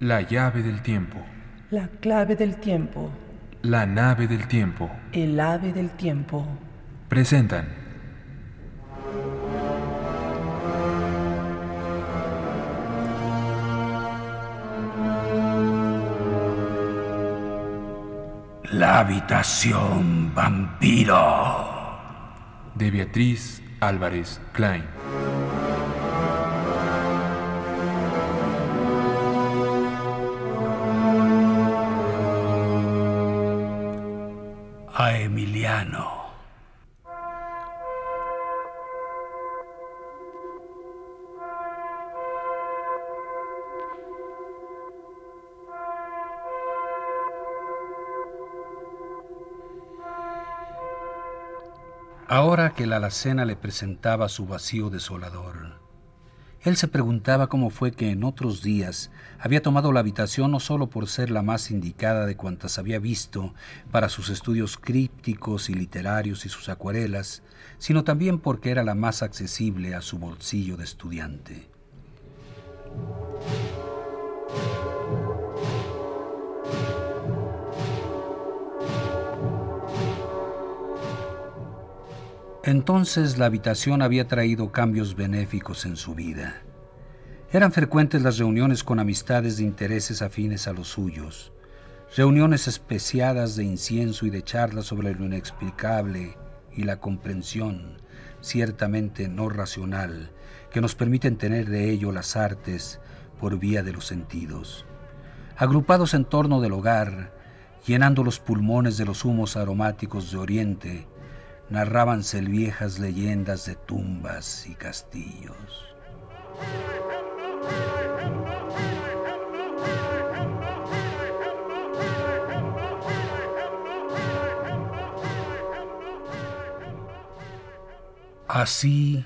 La llave del tiempo. La clave del tiempo. La nave del tiempo. El ave del tiempo. Presentan. La habitación vampiro. De Beatriz Álvarez Klein. La alacena le presentaba su vacío desolador, él se preguntaba cómo fue que en otros días había tomado la habitación no solo por ser la más indicada de cuantas había visto para sus estudios crípticos y literarios y sus acuarelas, sino también porque era la más accesible a su bolsillo de estudiante. Entonces la habitación había traído cambios benéficos en su vida. Eran frecuentes las reuniones con amistades de intereses afines a los suyos, reuniones especiadas de incienso y de charlas sobre lo inexplicable y la comprensión, ciertamente no racional, que nos permiten tener de ello las artes por vía de los sentidos. Agrupados en torno del hogar, llenando los pulmones de los humos aromáticos de Oriente, narrábanse viejas leyendas de tumbas y castillos. Así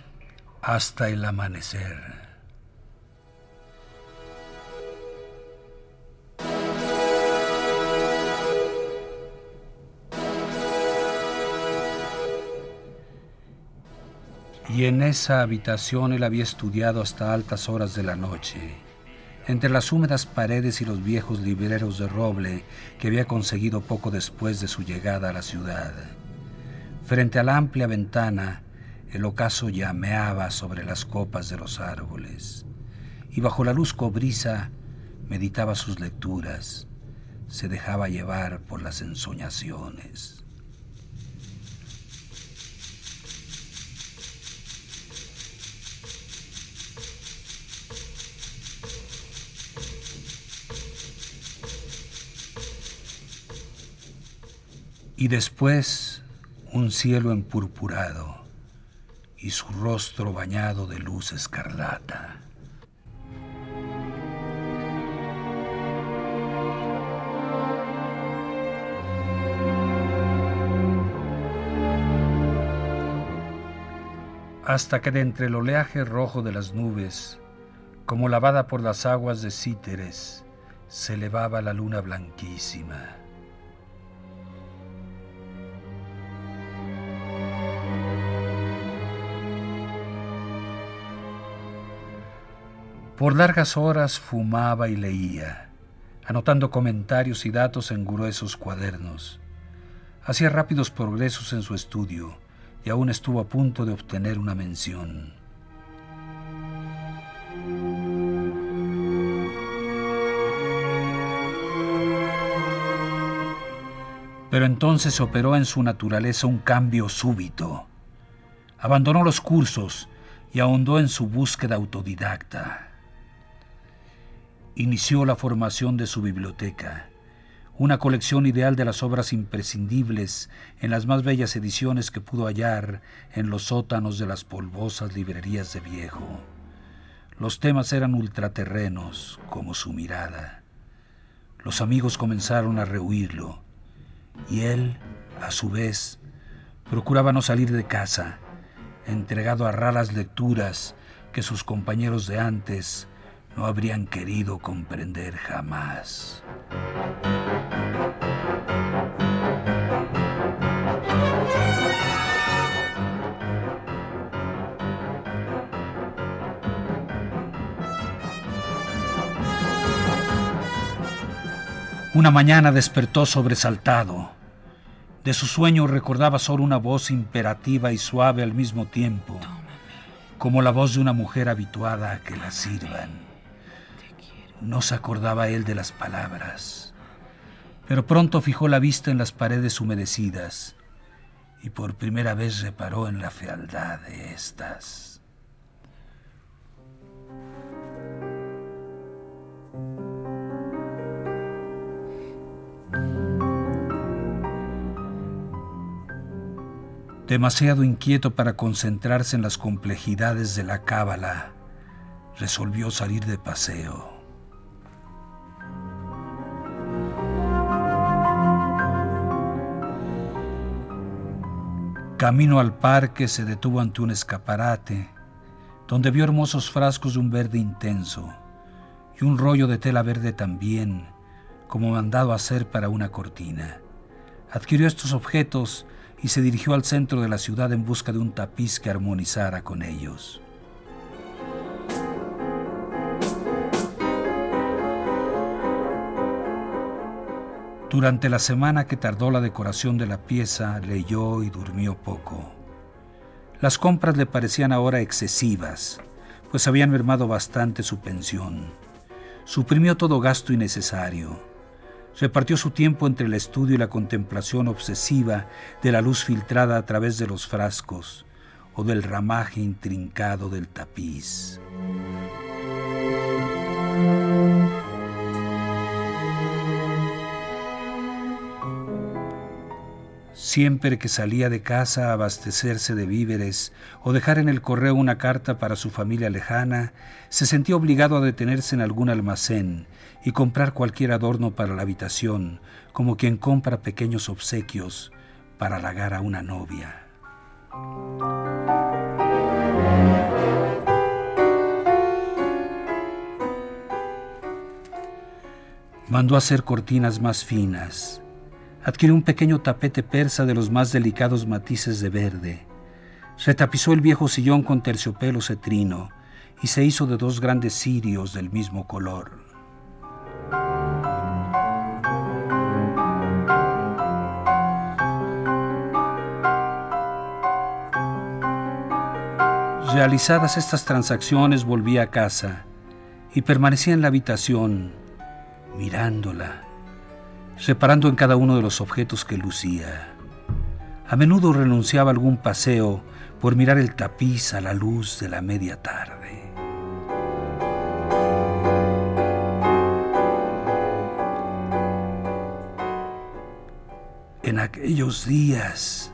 hasta el amanecer. Y en esa habitación él había estudiado hasta altas horas de la noche, entre las húmedas paredes y los viejos libreros de roble que había conseguido poco después de su llegada a la ciudad. Frente a la amplia ventana, el ocaso llameaba sobre las copas de los árboles, y bajo la luz cobriza meditaba sus lecturas, se dejaba llevar por las ensoñaciones. Y después un cielo empurpurado y su rostro bañado de luz escarlata. Hasta que de entre el oleaje rojo de las nubes, como lavada por las aguas de Cíteres, se elevaba la luna blanquísima Por largas horas fumaba y leía, anotando comentarios y datos en gruesos cuadernos. Hacía rápidos progresos en su estudio y aún estuvo a punto de obtener una mención. Pero entonces operó en su naturaleza un cambio súbito. Abandonó los cursos y ahondó en su búsqueda autodidacta inició la formación de su biblioteca, una colección ideal de las obras imprescindibles en las más bellas ediciones que pudo hallar en los sótanos de las polvosas librerías de viejo. Los temas eran ultraterrenos, como su mirada. Los amigos comenzaron a rehuirlo, y él, a su vez, procuraba no salir de casa, entregado a raras lecturas que sus compañeros de antes no habrían querido comprender jamás. Una mañana despertó sobresaltado. De su sueño recordaba solo una voz imperativa y suave al mismo tiempo, como la voz de una mujer habituada a que la sirvan. No se acordaba él de las palabras, pero pronto fijó la vista en las paredes humedecidas y por primera vez reparó en la fealdad de estas. Demasiado inquieto para concentrarse en las complejidades de la cábala, resolvió salir de paseo. Camino al parque se detuvo ante un escaparate, donde vio hermosos frascos de un verde intenso y un rollo de tela verde también, como mandado hacer para una cortina. Adquirió estos objetos y se dirigió al centro de la ciudad en busca de un tapiz que armonizara con ellos. Durante la semana que tardó la decoración de la pieza, leyó y durmió poco. Las compras le parecían ahora excesivas, pues habían mermado bastante su pensión. Suprimió todo gasto innecesario Repartió su tiempo entre el estudio y la contemplación obsesiva de la luz filtrada a través de los frascos o del ramaje intrincado del tapiz. Siempre que salía de casa a abastecerse de víveres o dejar en el correo una carta para su familia lejana, se sentía obligado a detenerse en algún almacén y comprar cualquier adorno para la habitación, como quien compra pequeños obsequios para halagar a una novia. Mandó hacer cortinas más finas. Adquirió un pequeño tapete persa de los más delicados matices de verde. Retapizó el viejo sillón con terciopelo cetrino y se hizo de dos grandes cirios del mismo color. Realizadas estas transacciones volví a casa y permanecía en la habitación mirándola, reparando en cada uno de los objetos que lucía. A menudo renunciaba a algún paseo por mirar el tapiz a la luz de la media tarde. En aquellos días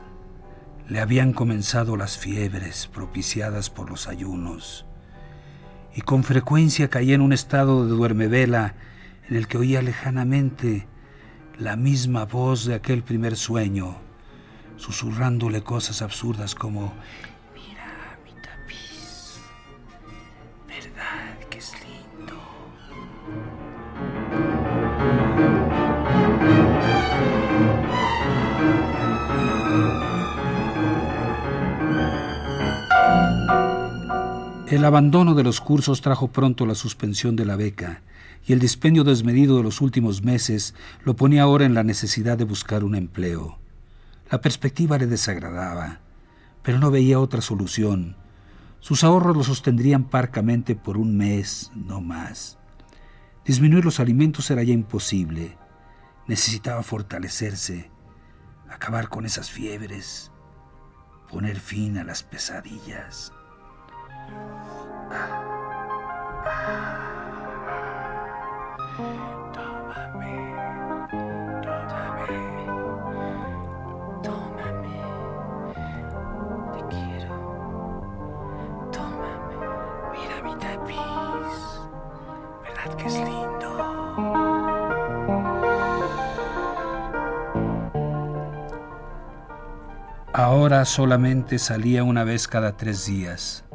le habían comenzado las fiebres propiciadas por los ayunos, y con frecuencia caía en un estado de duermevela en el que oía lejanamente la misma voz de aquel primer sueño, susurrándole cosas absurdas como Mira mi tapiz, ¿verdad que es lindo? El abandono de los cursos trajo pronto la suspensión de la beca, y el dispendio desmedido de los últimos meses lo ponía ahora en la necesidad de buscar un empleo. La perspectiva le desagradaba, pero no veía otra solución. Sus ahorros lo sostendrían parcamente por un mes, no más. Disminuir los alimentos era ya imposible. Necesitaba fortalecerse, acabar con esas fiebres, poner fin a las pesadillas. Tómame, Ahora solamente salía una vez cada tres días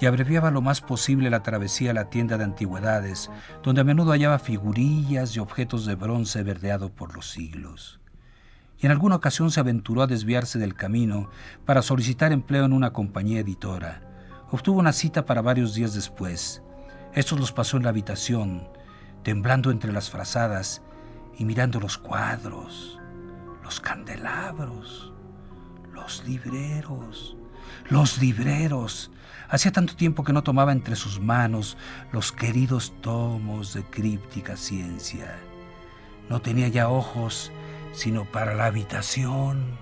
y abreviaba lo más posible la travesía a la tienda de antigüedades, donde a menudo hallaba figurillas y objetos de bronce verdeado por los siglos. Y en alguna ocasión se aventuró a desviarse del camino para solicitar empleo en una compañía editora. Obtuvo una cita para varios días después. Estos los pasó en la habitación, temblando entre las frazadas y mirando los cuadros, los candelabros, los libreros, los libreros. Hacía tanto tiempo que no tomaba entre sus manos los queridos tomos de críptica ciencia. No tenía ya ojos sino para la habitación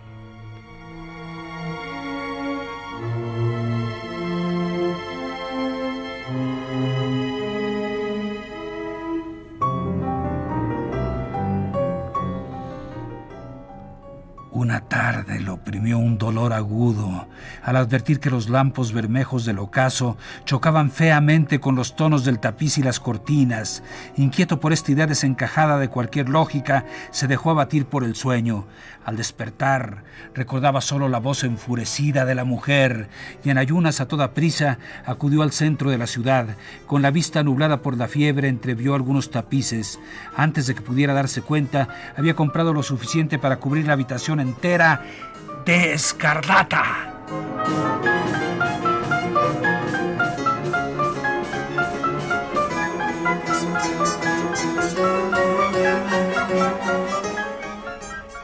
un dolor agudo al advertir que los lampos bermejos del ocaso chocaban feamente con los tonos del tapiz y las cortinas. Inquieto por esta idea desencajada de cualquier lógica, se dejó abatir por el sueño. Al despertar, recordaba solo la voz enfurecida de la mujer y en ayunas a toda prisa acudió al centro de la ciudad. Con la vista nublada por la fiebre, entrevió algunos tapices. Antes de que pudiera darse cuenta, había comprado lo suficiente para cubrir la habitación entera de escarlata.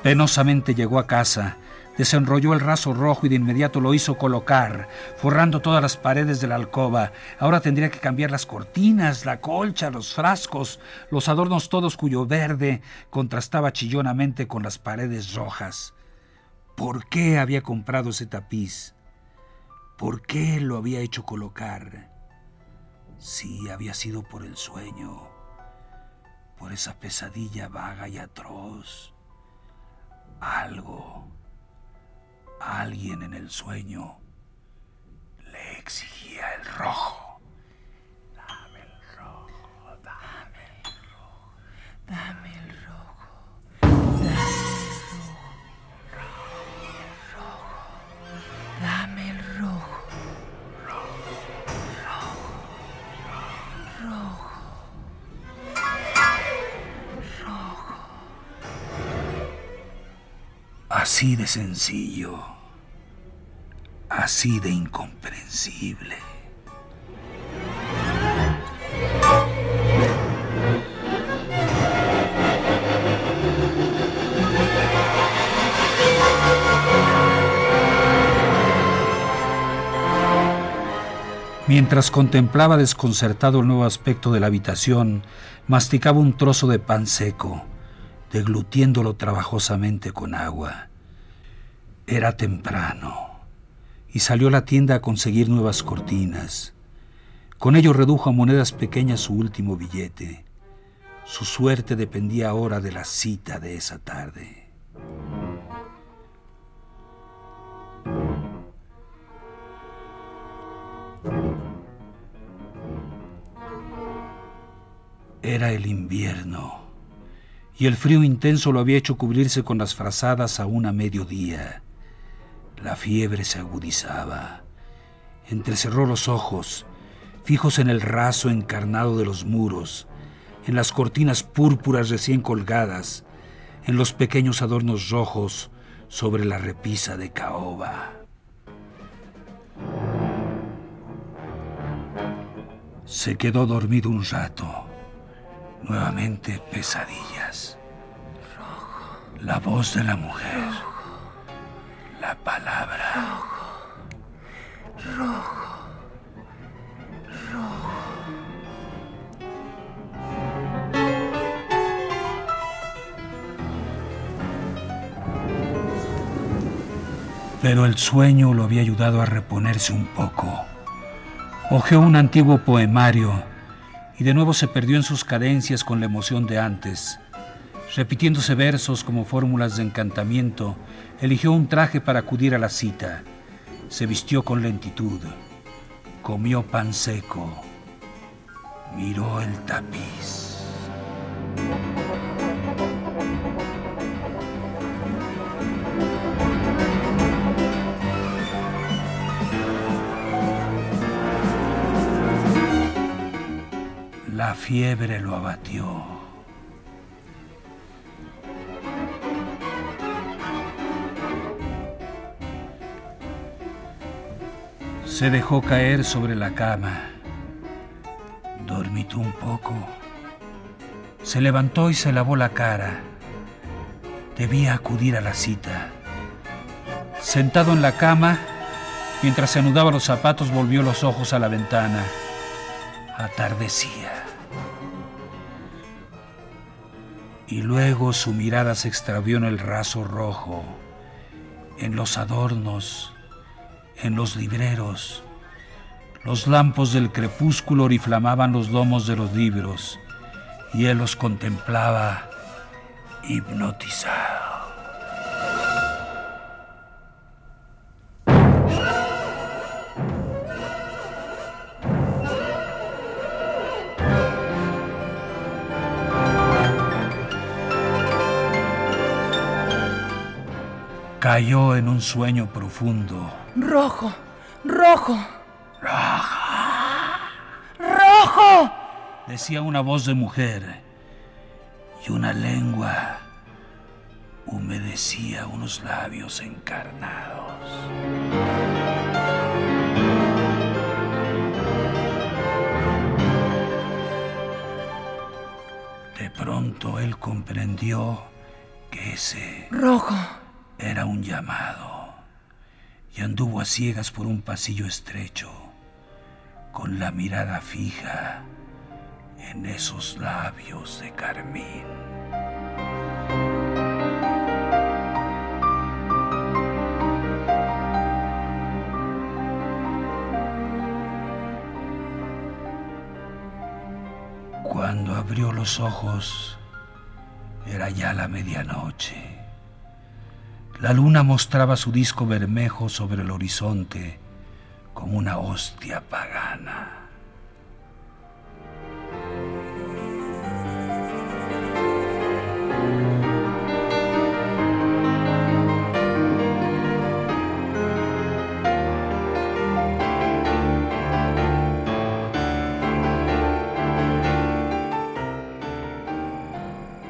Penosamente llegó a casa, desenrolló el raso rojo y de inmediato lo hizo colocar, forrando todas las paredes de la alcoba. Ahora tendría que cambiar las cortinas, la colcha, los frascos, los adornos todos cuyo verde contrastaba chillonamente con las paredes rojas. ¿Por qué había comprado ese tapiz? ¿Por qué lo había hecho colocar? Sí, había sido por el sueño, por esa pesadilla vaga y atroz. Algo, alguien en el sueño le exigía el rojo. Dame el rojo, dame el rojo, dame el Así de sencillo, así de incomprensible. Mientras contemplaba desconcertado el nuevo aspecto de la habitación, masticaba un trozo de pan seco, deglutiéndolo trabajosamente con agua. Era temprano y salió a la tienda a conseguir nuevas cortinas. Con ello redujo a monedas pequeñas su último billete. Su suerte dependía ahora de la cita de esa tarde. Era el invierno y el frío intenso lo había hecho cubrirse con las frazadas aún a mediodía. La fiebre se agudizaba. Entrecerró los ojos, fijos en el raso encarnado de los muros, en las cortinas púrpuras recién colgadas, en los pequeños adornos rojos sobre la repisa de caoba. Se quedó dormido un rato. Nuevamente pesadillas. La voz de la mujer la palabra. Rojo. Rojo. Rojo. Pero el sueño lo había ayudado a reponerse un poco. Ojeó un antiguo poemario y de nuevo se perdió en sus cadencias con la emoción de antes. Repitiéndose versos como fórmulas de encantamiento, eligió un traje para acudir a la cita. Se vistió con lentitud. Comió pan seco. Miró el tapiz. La fiebre lo abatió. Se dejó caer sobre la cama. Dormitó un poco. Se levantó y se lavó la cara. Debía acudir a la cita. Sentado en la cama, mientras se anudaba los zapatos, volvió los ojos a la ventana. Atardecía. Y luego su mirada se extravió en el raso rojo, en los adornos, en los libreros. Los lampos del crepúsculo oriflamaban los domos de los libros y él los contemplaba hipnotizado. Cayó en un sueño profundo. Rojo, rojo, ¡Raja! rojo. decía una voz de mujer y una lengua humedecía unos labios encarnados. De pronto él comprendió que ese Rojo. Era un llamado y anduvo a ciegas por un pasillo estrecho, con la mirada fija en esos labios de carmín. Cuando abrió los ojos, era ya la medianoche. La luna mostraba su disco bermejo sobre el horizonte como una hostia pagana.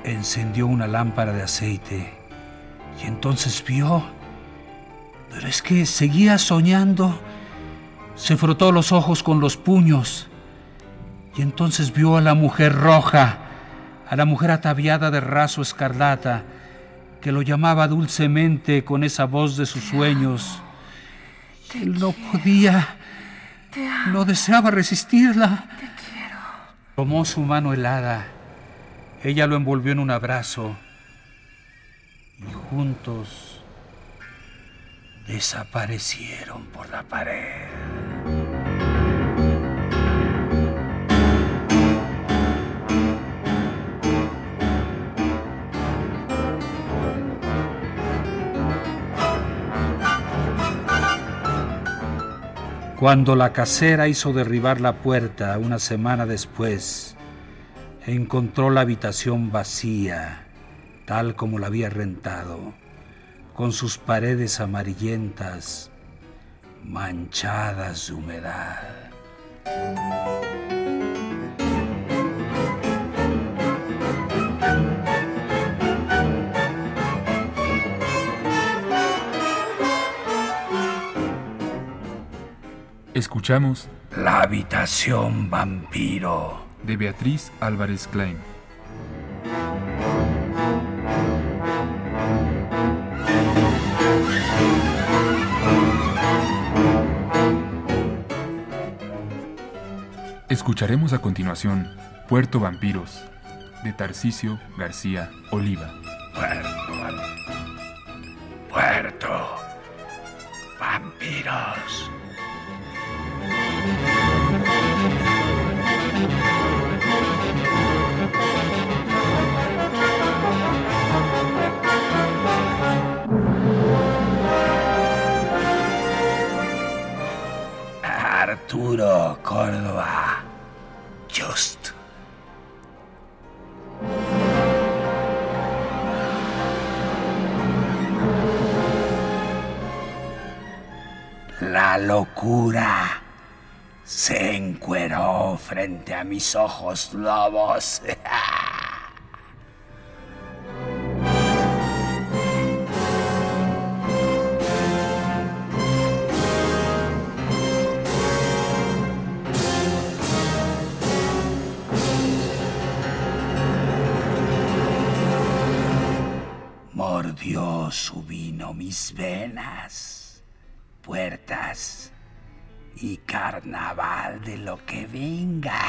Encendió una lámpara de aceite y entonces vio, pero es que seguía soñando. Se frotó los ojos con los puños y entonces vio a la mujer roja, a la mujer ataviada de raso escarlata, que lo llamaba dulcemente con esa voz de sus sueños. Él no podía, no deseaba resistirla. Tomó su mano helada. Ella lo envolvió en un abrazo y juntos desaparecieron por la pared. Cuando la casera hizo derribar la puerta una semana después, encontró la habitación vacía, tal como la había rentado, con sus paredes amarillentas, manchadas de humedad. Escuchamos La habitación vampiro. de Beatriz Álvarez Klein. Escucharemos a continuación Puerto Vampiros de Tarcisio García Oliva. Puerto. Puerto. Vampiros. Arturo Córdoba. Just. La locura se encueró frente a mis ojos lobos. Venas, puertas y carnaval de lo que venga.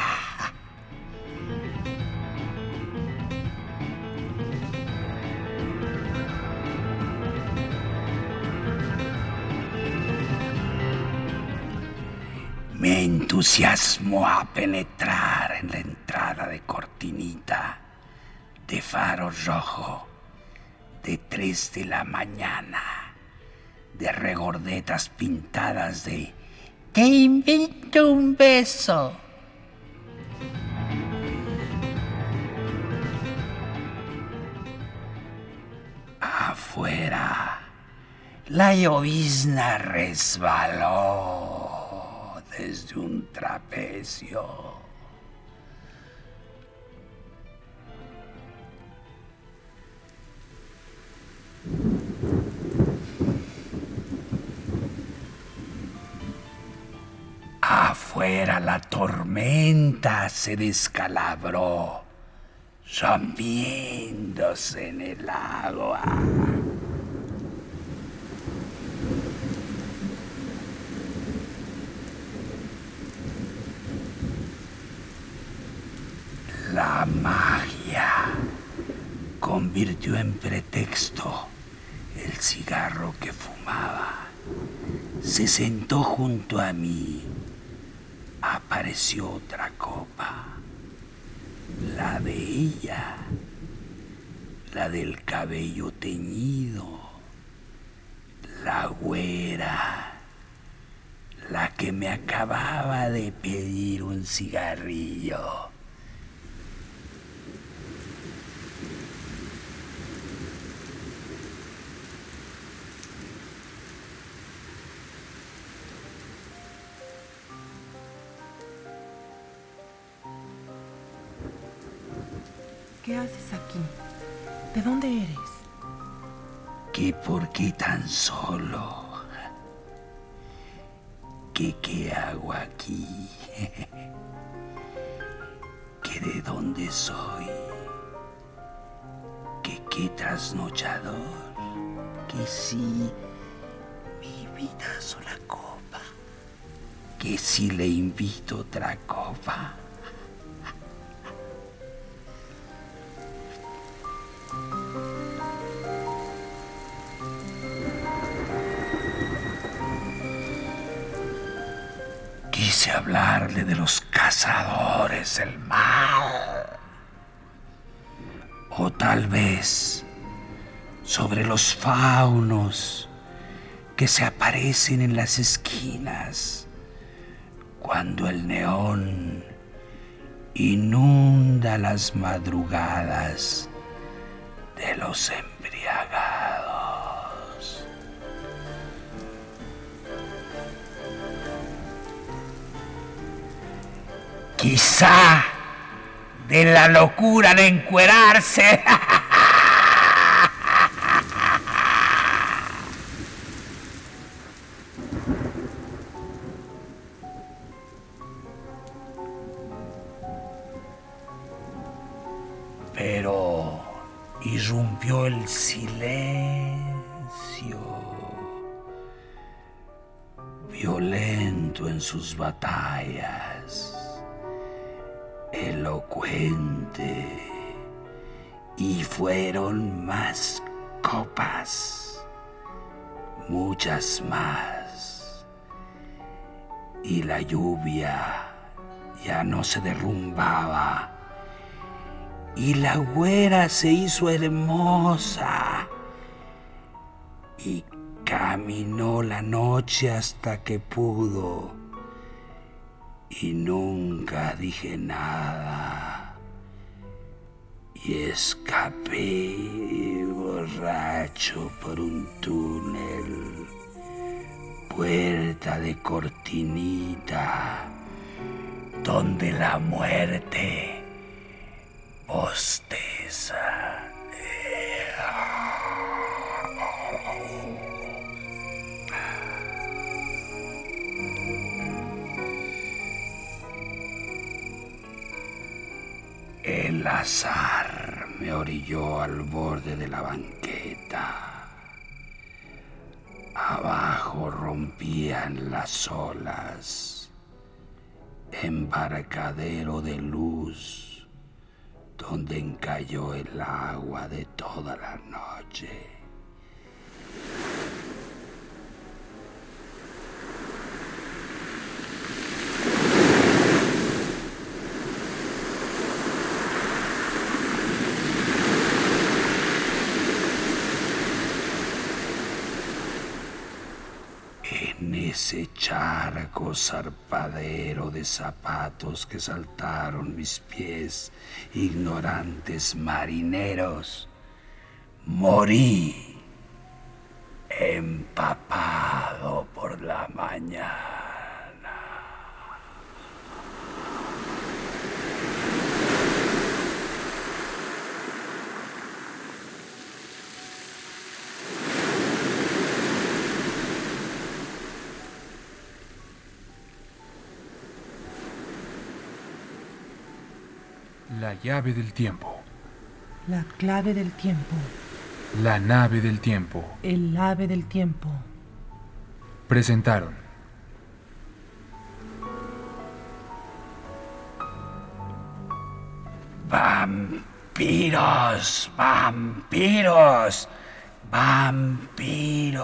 Me entusiasmó a penetrar en la entrada de cortinita de faro rojo de tres de la mañana, de regordetas pintadas de Te invito un beso. Afuera, la llovizna resbaló desde un trapecio. Afuera la tormenta se descalabró, rompiéndose en el agua. La magia convirtió en pretexto el cigarro que fumaba. Se sentó junto a mí. Apareció otra copa. La de ella. La del cabello teñido. La güera. La que me acababa de pedir un cigarrillo. ¿Qué haces aquí? ¿De dónde eres? ¿Que por qué tan solo? ¿Que qué hago aquí? ¿Que de dónde soy? ¿Que qué trasnochador? ¿Que si me invitas una copa? ¿Que si le invito otra copa? Hablarle de los cazadores del mal. O tal vez sobre los faunos que se aparecen en las esquinas cuando el neón inunda las madrugadas de los embriagados. Quizá de la locura de encuerarse. copas, muchas más, y la lluvia ya no se derrumbaba. Y la güera se hizo hermosa. Y caminó la noche hasta que pudo. Y nunca dije nada. Y escapé por un túnel puerta de cortinita donde la muerte bosteza. El azar me orilló al borde de la banqueta. Abajo rompían las olas, embarcadero de luz, donde encalló el agua de toda la noche. En ese charco zarpadero de zapatos que saltaron mis pies, ignorantes marineros, morí empapado por la mañana. La llave del tiempo. La clave del tiempo. La nave del tiempo. El ave del tiempo. Presentaron. Vampiros, vampiros, vampiros.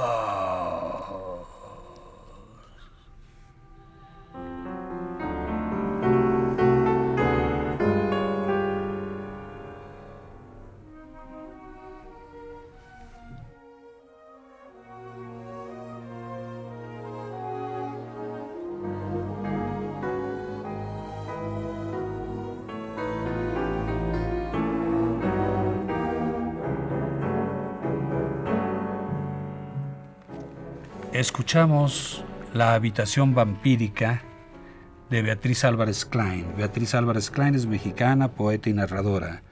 Escuchamos La habitación vampírica de Beatriz Álvarez Klein. Beatriz Álvarez Klein es mexicana, poeta y narradora.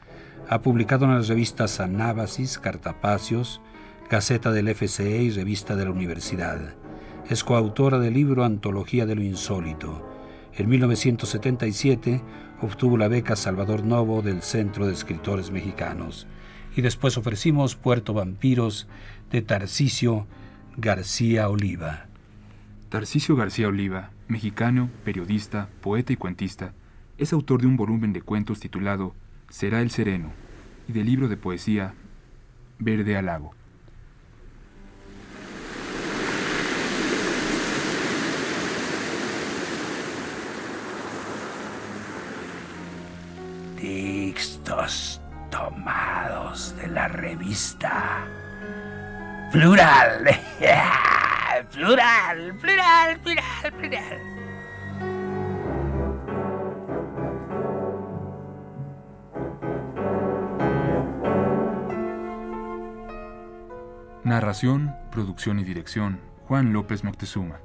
Ha publicado en las revistas Anábasis, Cartapacios, Gaceta del FCE y Revista de la Universidad. Es coautora del libro Antología de lo Insólito. En 1977 obtuvo la beca Salvador Novo del Centro de Escritores Mexicanos. Y después ofrecimos Puerto Vampiros de Tarcisio García Oliva. Tarcisio García Oliva, mexicano, periodista, poeta y cuentista, es autor de un volumen de cuentos titulado Será el Sereno y del libro de poesía Verde al Lago. Textos tomados de la revista Plural. plural, plural, plural, plural. Narración, producción y dirección, Juan López Moctezuma.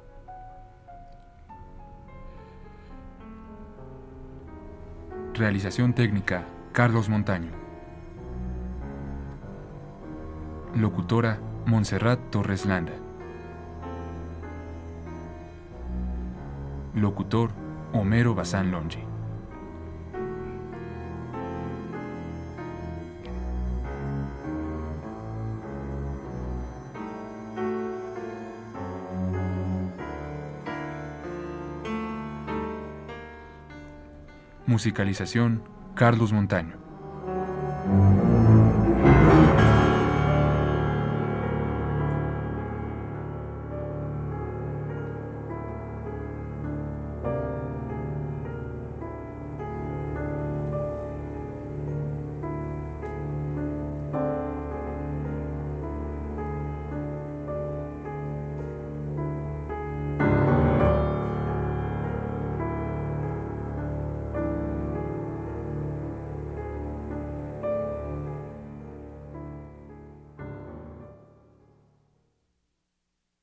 Realización técnica, Carlos Montaño. Locutora, Montserrat Torres Landa. Locutor, Homero Bazán Longi. Musicalización, Carlos Montaño.